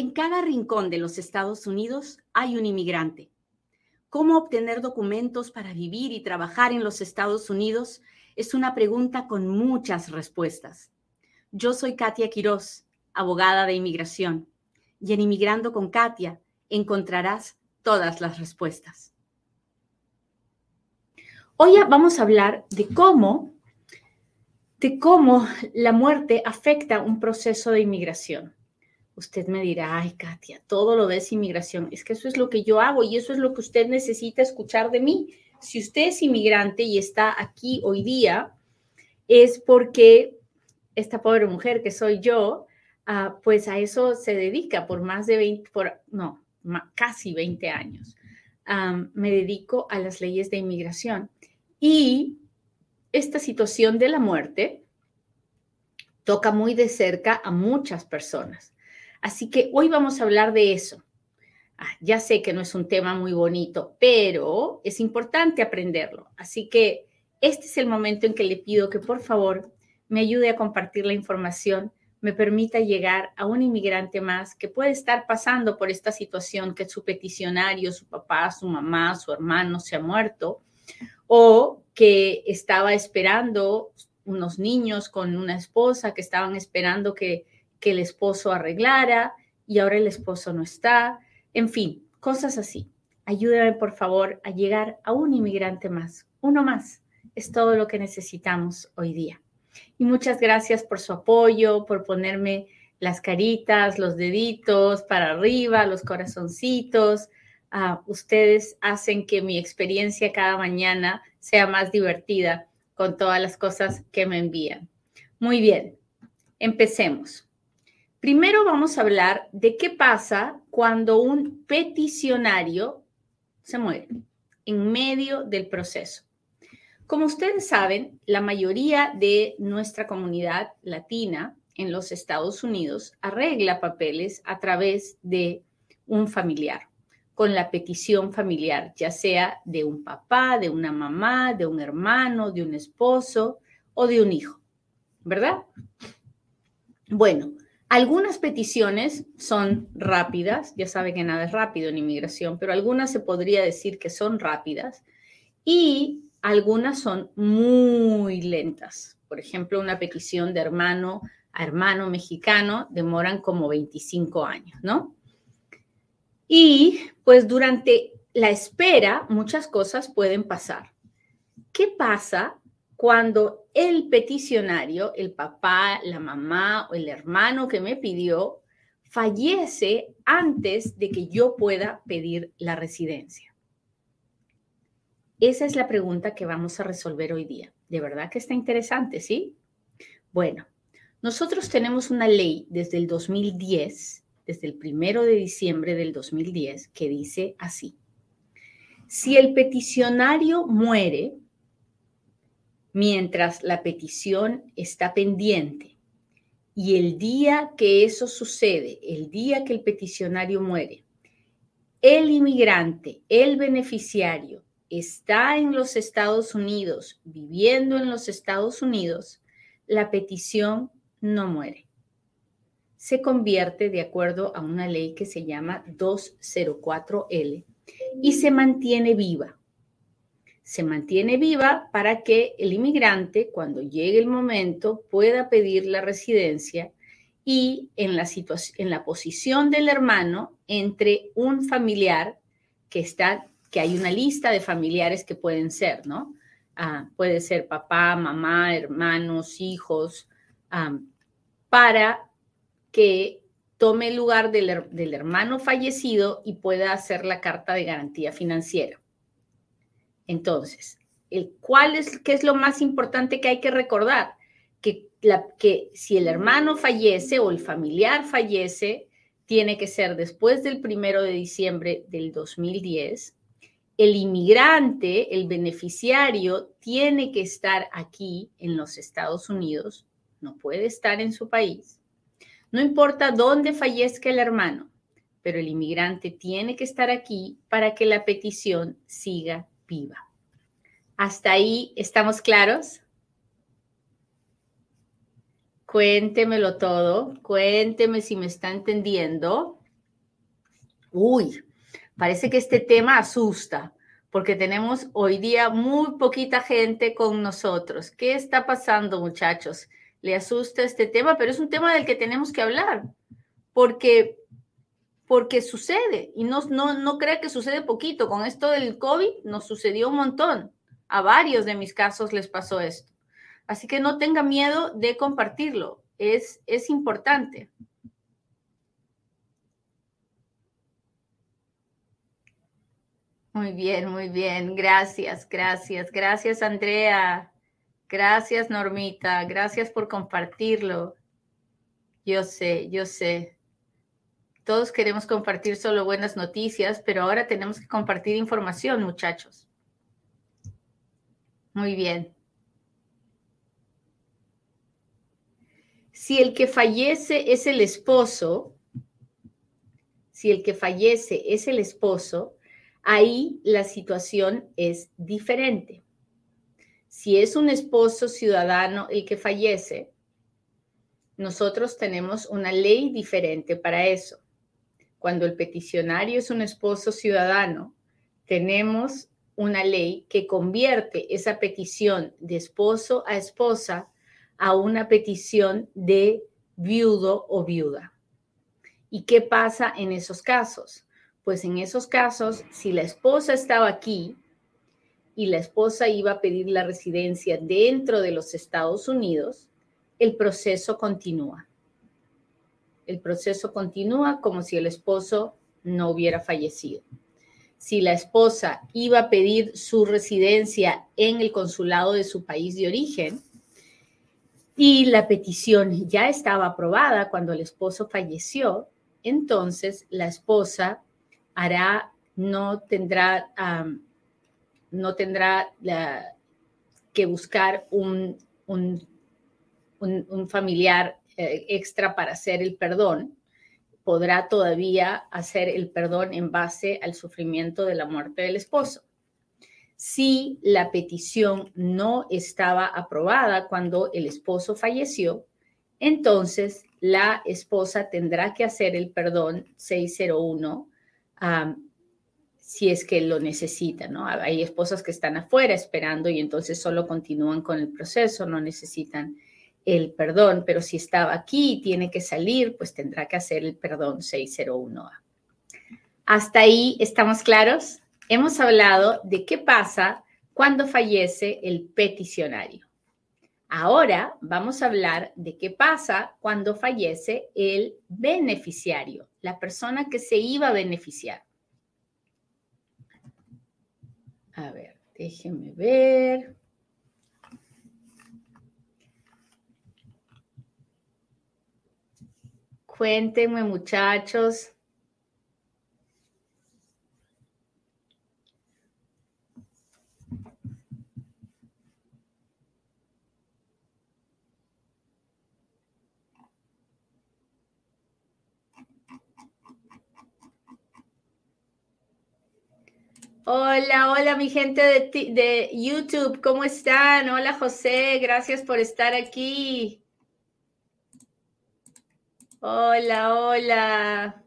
En cada rincón de los Estados Unidos hay un inmigrante. ¿Cómo obtener documentos para vivir y trabajar en los Estados Unidos? Es una pregunta con muchas respuestas. Yo soy Katia Quiroz, abogada de inmigración, y en Inmigrando con Katia encontrarás todas las respuestas. Hoy vamos a hablar de cómo, de cómo la muerte afecta un proceso de inmigración. Usted me dirá, ay, Katia, todo lo ves inmigración. Es que eso es lo que yo hago y eso es lo que usted necesita escuchar de mí. Si usted es inmigrante y está aquí hoy día, es porque esta pobre mujer que soy yo, ah, pues a eso se dedica por más de 20, por, no, casi 20 años. me dedico a las leyes de inmigración. Y esta situación de la muerte toca muy de cerca a muchas personas. Así que hoy vamos a hablar de eso. Ah, ya sé que no es un tema muy bonito, pero es importante aprenderlo. Así que este es el momento en que le pido que por favor me ayude a compartir la información, me permita llegar a un inmigrante más que puede estar pasando por esta situación, que su peticionario, su papá, su mamá, su hermano se ha muerto, o que estaba esperando unos niños con una esposa, que estaban esperando que que el esposo arreglara y ahora el esposo no está. En fin, cosas así. Ayúdame, por favor, a llegar a un inmigrante más, uno más. Es todo lo que necesitamos hoy día. Y muchas gracias por su apoyo, por ponerme las caritas, los deditos para arriba, los corazoncitos. Ah, ustedes hacen que mi experiencia cada mañana sea más divertida con todas las cosas que me envían. Muy bien, empecemos. Primero vamos a hablar de qué pasa cuando un peticionario se muere en medio del proceso. Como ustedes saben, la mayoría de nuestra comunidad latina en los Estados Unidos arregla papeles a través de un familiar, con la petición familiar, ya sea de un papá, de una mamá, de un hermano, de un esposo o de un hijo, ¿verdad? Bueno, algunas peticiones son rápidas, ya sabe que nada es rápido en inmigración, pero algunas se podría decir que son rápidas y algunas son muy lentas. Por ejemplo, una petición de hermano a hermano mexicano demoran como 25 años, ¿no? Y pues durante la espera muchas cosas pueden pasar. ¿Qué pasa cuando el peticionario, el papá, la mamá o el hermano que me pidió, fallece antes de que yo pueda pedir la residencia? Esa es la pregunta que vamos a resolver hoy día. De verdad que está interesante, ¿sí? Bueno, nosotros tenemos una ley desde el 2010, desde el primero de diciembre del 2010, que dice así. Si el peticionario muere, mientras la petición está pendiente. Y el día que eso sucede, el día que el peticionario muere, el inmigrante, el beneficiario, está en los Estados Unidos, viviendo en los Estados Unidos, la petición no muere. Se convierte de acuerdo a una ley que se llama 204L y se mantiene viva se mantiene viva para que el inmigrante, cuando llegue el momento, pueda pedir la residencia y en la, en la posición del hermano entre un familiar que está, que hay una lista de familiares que pueden ser, ¿no? Ah, puede ser papá, mamá, hermanos, hijos, para que tome el lugar del, del hermano fallecido y pueda hacer la carta de garantía financiera. Entonces, el, ¿cuál es, qué es lo más importante que hay que recordar? Que, que si el hermano fallece o el familiar fallece, tiene que ser después del primero de diciembre del 2010. El inmigrante, el beneficiario, tiene que estar aquí en los Estados Unidos, no puede estar en su país. No importa dónde fallezca el hermano, pero el inmigrante tiene que estar aquí para que la petición siga viva. ¿Hasta ahí estamos claros? Cuéntemelo todo, cuénteme si me está entendiendo. Uy, parece que este tema asusta porque tenemos hoy día muy poquita gente con nosotros. ¿Qué está pasando, muchachos? Le asusta este tema, pero es un tema del que tenemos que hablar, porque, porque sucede, y no, no, no crea que sucede poquito. Con esto del COVID nos sucedió un montón. A varios de mis casos les pasó esto. Así que no tenga miedo de compartirlo. Es, es importante. Muy bien, muy bien. Gracias, gracias, gracias Andrea. Gracias Normita. Gracias por compartirlo. Yo sé, yo sé. Todos queremos compartir solo buenas noticias, pero ahora tenemos que compartir información, muchachos. Muy bien. Si el que fallece es el esposo, si el que fallece es el esposo, ahí la situación es diferente. Si es un esposo ciudadano el que fallece, nosotros tenemos una ley diferente para eso. Cuando el peticionario es un esposo ciudadano, tenemos una ley que convierte esa petición de esposo a esposa a una petición de viudo o viuda. ¿Y qué pasa en esos casos? Pues en esos casos, si la esposa estaba aquí y la esposa iba a pedir la residencia dentro de los Estados Unidos, el proceso continúa. El proceso continúa como si el esposo no hubiera fallecido. Si la esposa iba a pedir su residencia en el consulado de su país de origen y la petición ya estaba aprobada cuando el esposo falleció, entonces la esposa hará, no tendrá, no tendrá que buscar un, un, familiar eh, extra para hacer el perdón. Podrá todavía hacer el perdón en base al sufrimiento de la muerte del esposo. Si la petición no estaba aprobada cuando el esposo falleció, entonces la esposa tendrá que hacer el perdón 601 si es que lo necesitan, ¿no? Hay esposas que están afuera esperando y entonces solo continúan con el proceso, no necesitan el perdón, pero si estaba aquí y tiene que salir, pues tendrá que hacer el perdón 601A. Hasta ahí estamos claros. Hemos hablado de qué pasa cuando fallece el peticionario. Ahora vamos a hablar de qué pasa cuando fallece el beneficiario la persona que se iba a beneficiar. A ver, déjenme ver. Cuéntenme, muchachos. Hola, hola mi gente de, de, YouTube, ¿cómo están? Hola José, gracias por estar aquí. Hola, hola.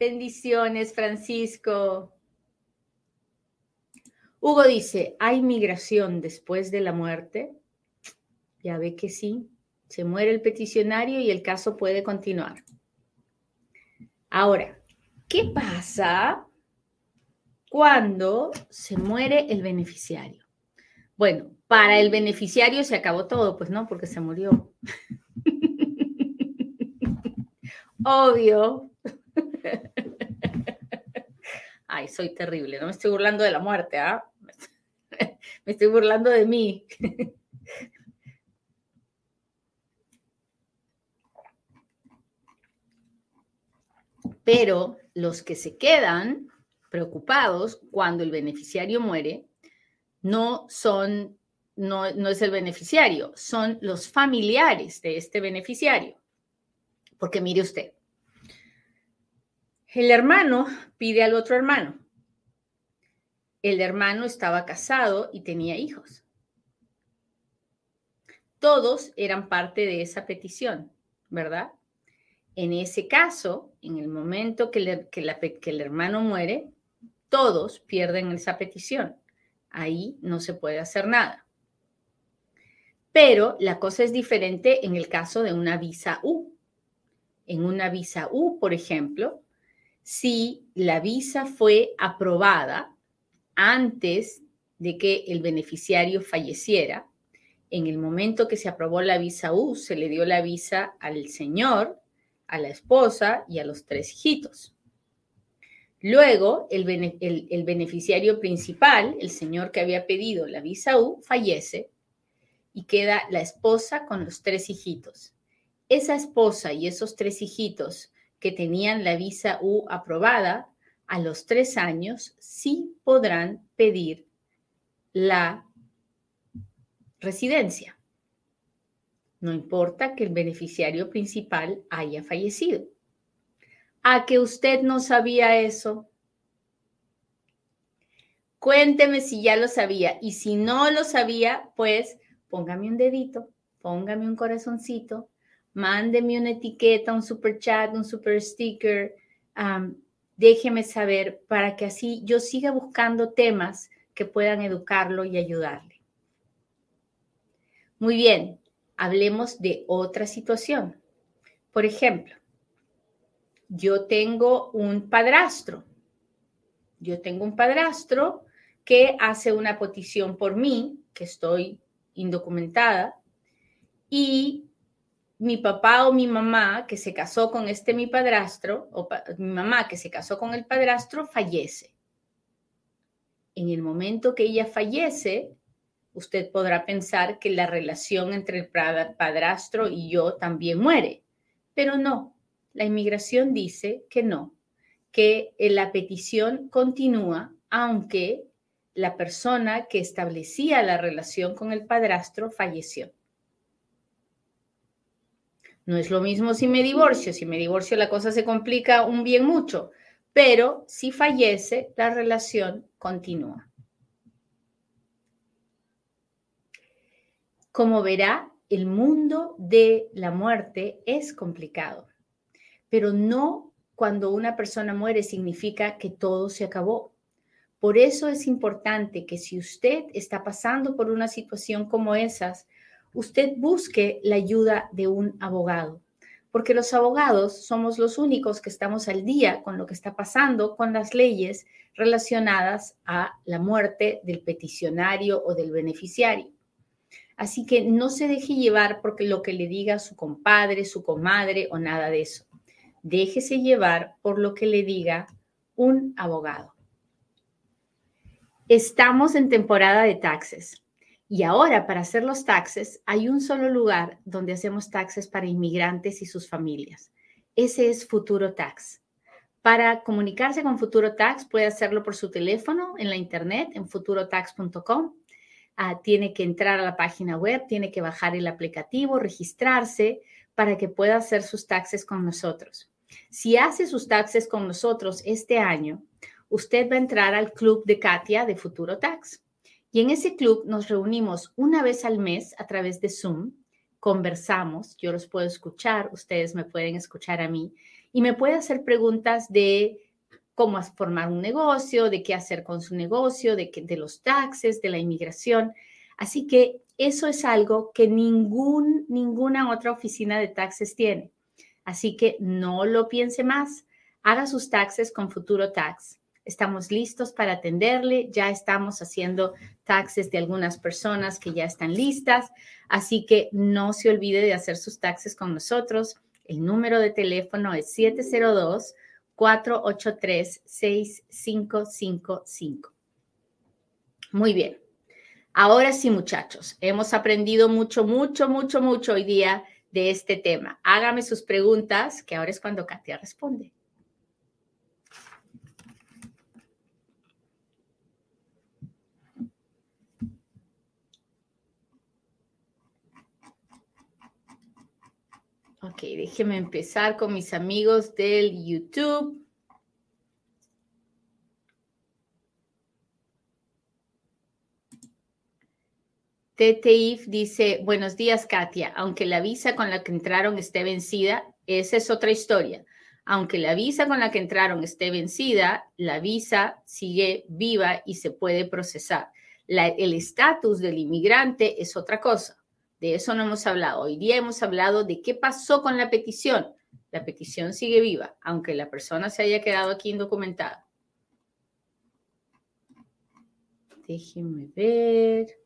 Bendiciones, Francisco. Hugo dice, ¿hay migración después de la muerte? Ya ve que sí, se muere el peticionario y el caso puede continuar. Ahora, ¿qué pasa cuando se muere el beneficiario? Bueno, para el beneficiario se acabó todo, pues no, porque se murió. Obvio. Ay, soy terrible, no me estoy burlando de la muerte, ¿ah? me estoy burlando de mí. Pero los que se quedan preocupados cuando el beneficiario muere no son, no, no es el beneficiario, son los familiares de este beneficiario. Porque mire usted, el hermano pide al otro hermano, el hermano estaba casado y tenía hijos. Todos eran parte de esa petición, ¿verdad? En ese caso, en el momento que, el hermano muere, todos pierden esa petición. Ahí no se puede hacer nada. Pero la cosa es diferente en el caso de una visa U. En una visa U, por ejemplo, si la visa fue aprobada antes de que el beneficiario falleciera, en el momento que se aprobó la visa U, se le dio la visa al señor, a la esposa y a los tres hijitos. Luego, el, beneficiario principal, el señor que había pedido la visa U, fallece y queda la esposa con los tres hijitos. Esa esposa y esos tres hijitos que tenían la visa U aprobada, a los tres años sí podrán pedir la residencia. No importa que el beneficiario principal haya fallecido. ¿A que usted no sabía eso? Cuénteme si ya lo sabía y si no lo sabía, pues póngame un dedito, póngame un corazoncito, mándeme una etiqueta, un super chat, un super sticker, déjeme saber para que así yo siga buscando temas que puedan educarlo y ayudarle. Muy bien, hablemos de otra situación. Por ejemplo, yo tengo un padrastro. Yo tengo un padrastro que hace una petición por mí, que estoy indocumentada, y mi papá o mi mamá que se casó con este mi padrastro, o mi mamá que se casó con el padrastro, fallece. En el momento que ella fallece, usted podrá pensar que la relación entre el padrastro y yo también muere, pero no, la inmigración dice que no, que la petición continúa aunque la persona que establecía la relación con el padrastro falleció. No es lo mismo si me divorcio, si me divorcio la cosa se complica un bien mucho, pero si fallece, la relación continúa. Como verá, el mundo de la muerte es complicado pero no cuando una persona muere significa que todo se acabó. Por eso es importante que si usted está pasando por una situación como esas, usted busque la ayuda de un abogado, porque los abogados somos los únicos que estamos al día con lo que está pasando con las leyes relacionadas a la muerte del peticionario o del beneficiario. Así que no se deje llevar porque lo que le diga su compadre, su comadre o nada de eso déjese llevar por lo que le diga un abogado. Estamos en temporada de taxes y ahora para hacer los taxes hay un solo lugar donde hacemos taxes para inmigrantes y sus familias. Ese es Futuro Tax. Para comunicarse con Futuro Tax puede hacerlo por su teléfono en la internet en futurotax.com. Ah, tiene que entrar a la página web, tiene que bajar el aplicativo, registrarse para que pueda hacer sus taxes con nosotros. Si hace sus taxes con nosotros este año, usted va a entrar al club de Katia de Futuro Tax. Y en ese club nos reunimos una vez al mes a través de Zoom, conversamos, yo los puedo escuchar, ustedes me pueden escuchar a mí y me puede hacer preguntas de cómo formar un negocio, de qué hacer con su negocio, de, de los taxes, de la inmigración. Así que eso es algo que ningún, ninguna otra oficina de taxes tiene. Así que no lo piense más. Haga sus taxes con Futuro Tax. Estamos listos para atenderle. Ya estamos haciendo taxes de algunas personas que ya están listas. Así que no se olvide de hacer sus taxes con nosotros. El número de teléfono es 702 483 6555. Muy bien. Ahora sí, muchachos, hemos aprendido mucho, mucho, mucho, mucho hoy día de este tema. Hágame sus preguntas, que ahora es cuando Katia responde. Ok, déjeme empezar con mis amigos del YouTube. TTIF dice, buenos días Katia, aunque la visa con la que entraron esté vencida, esa es otra historia. Aunque la visa con la que entraron esté vencida, la visa sigue viva y se puede procesar. El estatus del inmigrante es otra cosa. De eso no hemos hablado. Hoy día hemos hablado de qué pasó con la petición. La petición sigue viva, aunque la persona se haya quedado aquí indocumentada. Déjenme ver.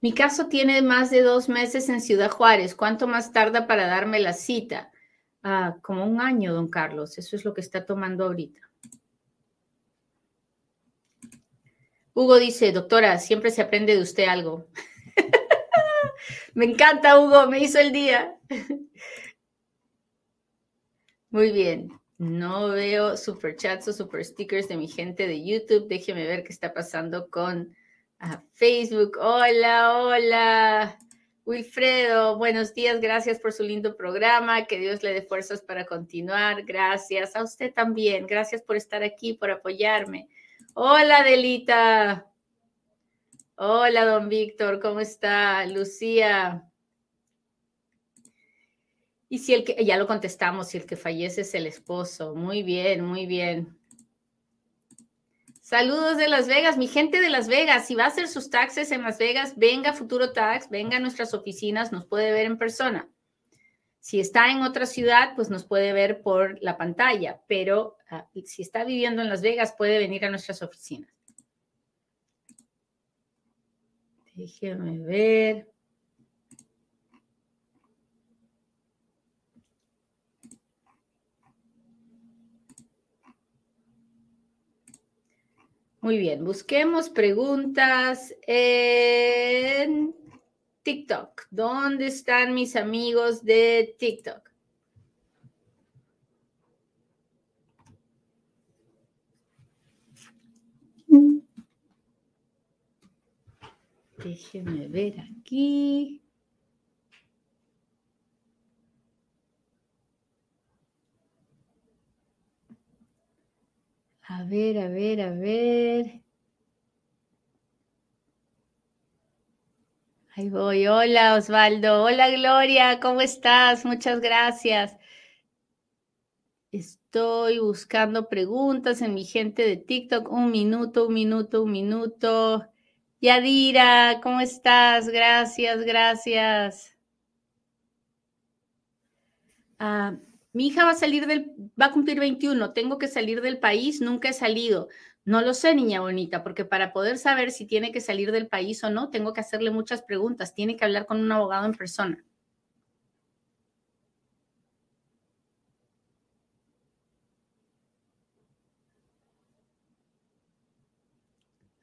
Mi caso tiene más de dos meses en Ciudad Juárez. ¿Cuánto más tarda para darme la cita? Ah, como un año, don Carlos. Eso es lo que está tomando ahorita. Hugo dice, doctora, siempre se aprende de usted algo. me encanta, Hugo, me hizo el día. Muy bien. No veo super chats o super stickers de mi gente de YouTube. Déjeme ver qué está pasando con Facebook. Hola, hola. Wilfredo, buenos días, gracias por su lindo programa, que Dios le dé fuerzas para continuar, gracias a usted también, gracias por estar aquí, por apoyarme. Hola, Delita. Hola, don Víctor, ¿cómo está? Lucía. Y si el que, ya lo contestamos, si el que fallece es el esposo, muy bien, muy bien. Saludos de Las Vegas, mi gente de Las Vegas. Si va a hacer sus taxes en Las Vegas, venga Futuro Tax, venga a nuestras oficinas, nos puede ver en persona. Si está en otra ciudad, pues nos puede ver por la pantalla, pero ah, si está viviendo en Las Vegas, puede venir a nuestras oficinas. Déjeme ver. Muy bien, busquemos preguntas en TikTok. ¿Dónde están mis amigos de TikTok? Déjenme ver aquí. A ver, a ver, a ver. Ahí voy. Hola, Osvaldo. Hola, Gloria. ¿Cómo estás? Muchas gracias. Estoy buscando preguntas en mi gente de TikTok. Un minuto, un minuto, un minuto. Yadira, ¿cómo estás? Gracias, gracias. Ah, mi hija va a salir del, va a cumplir 21, tengo que salir del país, nunca he salido. No lo sé, niña bonita, porque para poder saber si tiene que salir del país o no, tengo que hacerle muchas preguntas, tiene que hablar con un abogado en persona.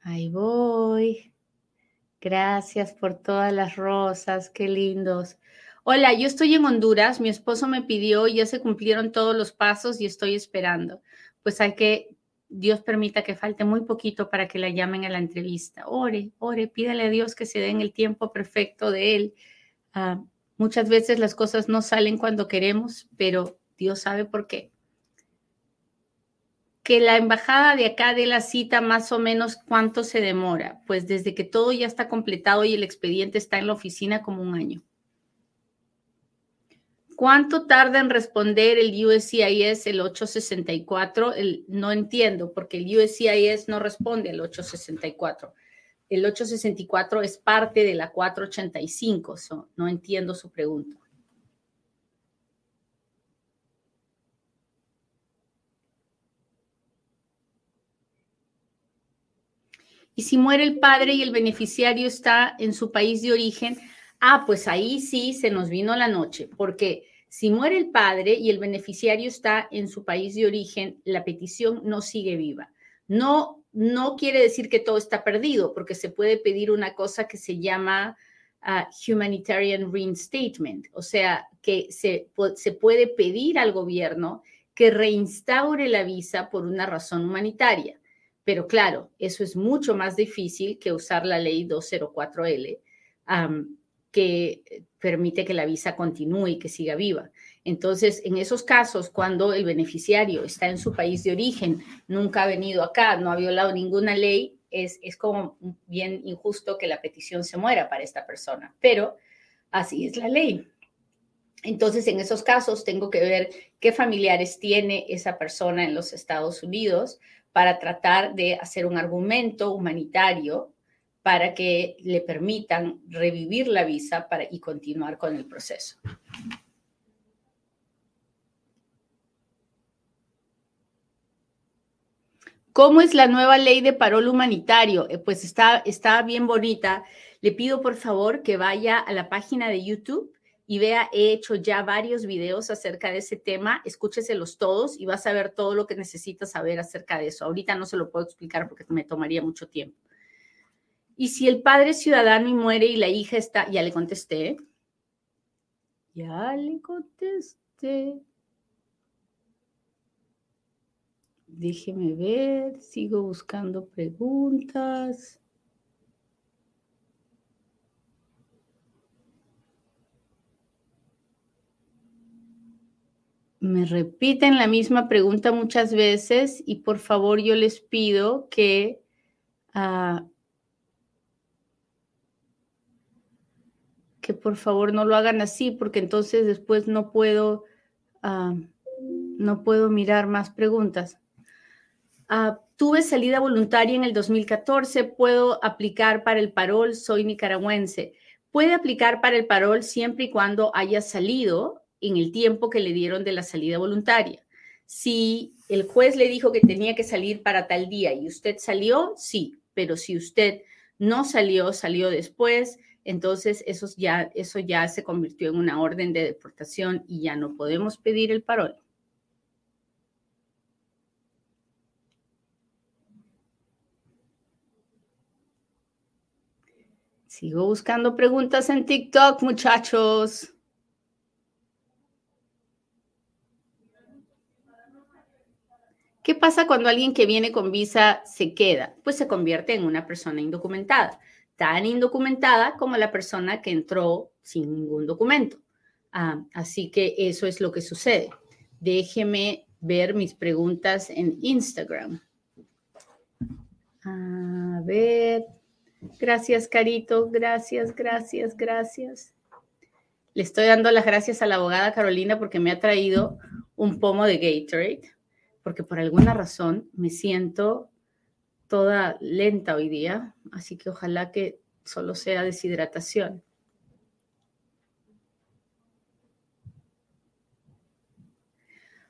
Ahí voy. Gracias por todas las rosas, qué lindos. Hola, yo estoy en Honduras, mi esposo me pidió, ya se cumplieron todos los pasos y estoy esperando. Pues hay que, Dios permita que falte muy poquito para que la llamen a la entrevista. Ore, ore, pídale a Dios que se den el tiempo perfecto de Él. Ah, muchas veces las cosas no salen cuando queremos, pero Dios sabe por qué. Que la embajada de acá de la cita más o menos cuánto se demora. Pues desde que todo ya está completado y el expediente está en la oficina como un año. ¿Cuánto tarda en responder el USCIS el 864? no entiendo, porque el USCIS no responde al 864. El 864 es parte de la 485, no entiendo su pregunta. Y si muere el padre y el beneficiario está en su país de origen, ah, pues ahí sí se nos vino la noche, porque si muere el padre y el beneficiario está en su país de origen, la petición no sigue viva. No, no quiere decir que todo está perdido, porque se puede pedir una cosa que se llama ah, humanitarian reinstatement, o sea, que se, se puede pedir al gobierno que reinstaure la visa por una razón humanitaria. Pero claro, eso es mucho más difícil que usar la ley 204L que permite que la visa continúe y que siga viva. Entonces, en esos casos, cuando el beneficiario está en su país de origen, nunca ha venido acá, no ha violado ninguna ley, es, es como bien injusto que la petición se muera para esta persona, pero así es la ley. Entonces, en esos casos, tengo que ver qué familiares tiene esa persona en los Estados Unidos para tratar de hacer un argumento humanitario para que le permitan revivir la visa para, y continuar con el proceso. ¿Cómo es la nueva ley de parol humanitario? Eh, pues está, está bien bonita. Le pido por favor que vaya a la página de YouTube y vea, he hecho ya varios videos acerca de ese tema, escúcheselos todos y vas a ver todo lo que necesitas saber acerca de eso. Ahorita no se lo puedo explicar porque me tomaría mucho tiempo. Y si el padre ciudadano y muere y la hija está, ya le contesté, ya le contesté. Déjeme ver, sigo buscando preguntas. Me repiten la misma pregunta muchas veces y por favor yo les pido que uh, que por favor no lo hagan así porque entonces después no puedo no puedo mirar más preguntas. Uh, tuve salida voluntaria en el 2014, puedo aplicar para el parol, soy nicaragüense. Puede aplicar para el parol siempre y cuando haya salido en el tiempo que le dieron de la salida voluntaria. Si el juez le dijo que tenía que salir para tal día y usted salió, sí, pero si usted no salió, salió después, entonces eso ya, eso ya se convirtió en una orden de deportación y ya no podemos pedir el parol. Sigo buscando preguntas en TikTok, muchachos. ¿Qué pasa cuando alguien que viene con visa se queda? Pues se convierte en una persona indocumentada, tan indocumentada como la persona que entró sin ningún documento. Ah, así que eso es lo que sucede. Déjeme ver mis preguntas en Instagram. A ver. Gracias, Carito. Gracias, gracias, gracias. Le estoy dando las gracias a la abogada Carolina porque me ha traído un pomo de Gatorade, porque por alguna razón me siento toda lenta hoy día, así que ojalá que solo sea deshidratación.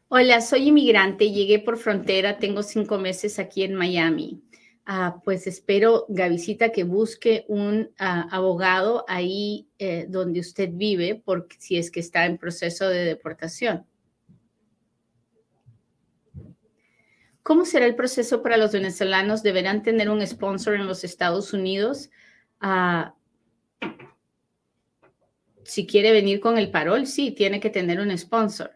Hola, soy inmigrante, llegué por frontera, tengo cinco meses aquí en Miami. Ah, pues espero, Gavisita, que busque un ah, abogado ahí eh, donde usted vive, porque si es que está en proceso de deportación. ¿Cómo será el proceso para los venezolanos? ¿Deberán tener un sponsor en los Estados Unidos? Ah, si quiere venir con el parol, sí, tiene que tener un sponsor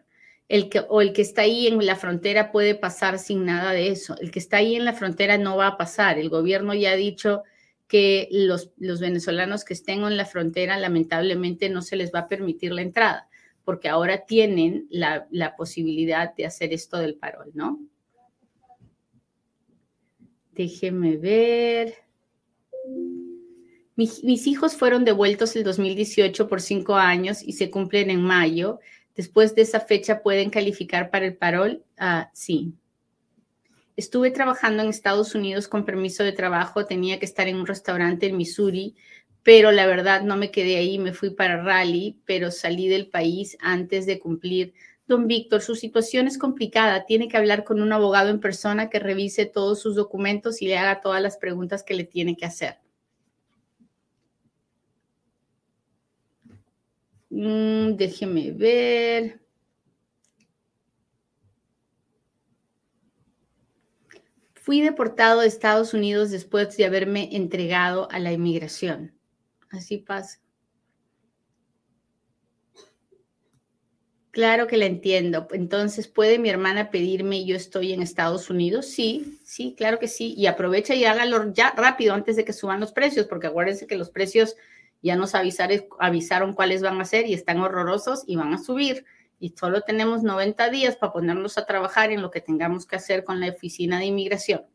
el que, o el que está ahí en la frontera puede pasar sin nada de eso. El que está ahí en la frontera no va a pasar. El gobierno ya ha dicho que los, los venezolanos que estén en la frontera lamentablemente no se les va a permitir la entrada, porque ahora tienen la, la posibilidad de hacer esto del parol, ¿no? Déjeme ver. Mis, hijos fueron devueltos el 2018 por cinco años y se cumplen en mayo. Después de esa fecha pueden calificar para el parol. Ah, sí. Estuve trabajando en Estados Unidos con permiso de trabajo. Tenía que estar en un restaurante en Missouri, pero la verdad no me quedé ahí. Me fui para Raleigh, pero salí del país antes de cumplir. Don Víctor, su situación es complicada. Tiene que hablar con un abogado en persona que revise todos sus documentos y le haga todas las preguntas que le tiene que hacer. Mm, déjeme ver. Fui deportado de Estados Unidos después de haberme entregado a la inmigración. Así pasa. Claro que la entiendo. Entonces, ¿puede mi hermana pedirme yo estoy en Estados Unidos? Sí, sí, claro que sí. Y aprovecha y hágalo ya rápido antes de que suban los precios, porque acuérdense que los precios Ya nos avisaron cuáles van a ser y están horrorosos y van a subir. Y solo tenemos 90 días para ponernos a trabajar en lo que tengamos que hacer con la oficina de inmigración.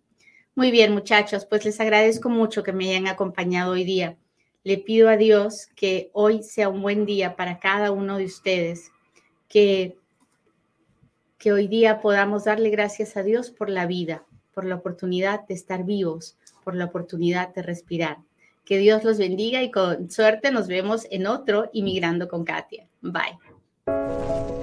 Muy bien, muchachos, pues les agradezco mucho que me hayan acompañado hoy día. Le pido a Dios que hoy sea un buen día para cada uno de ustedes, que, que hoy día podamos darle gracias a Dios por la vida, por la oportunidad de estar vivos, por la oportunidad de respirar. Que Dios los bendiga y con suerte nos vemos en otro Inmigrando con Katia. Bye.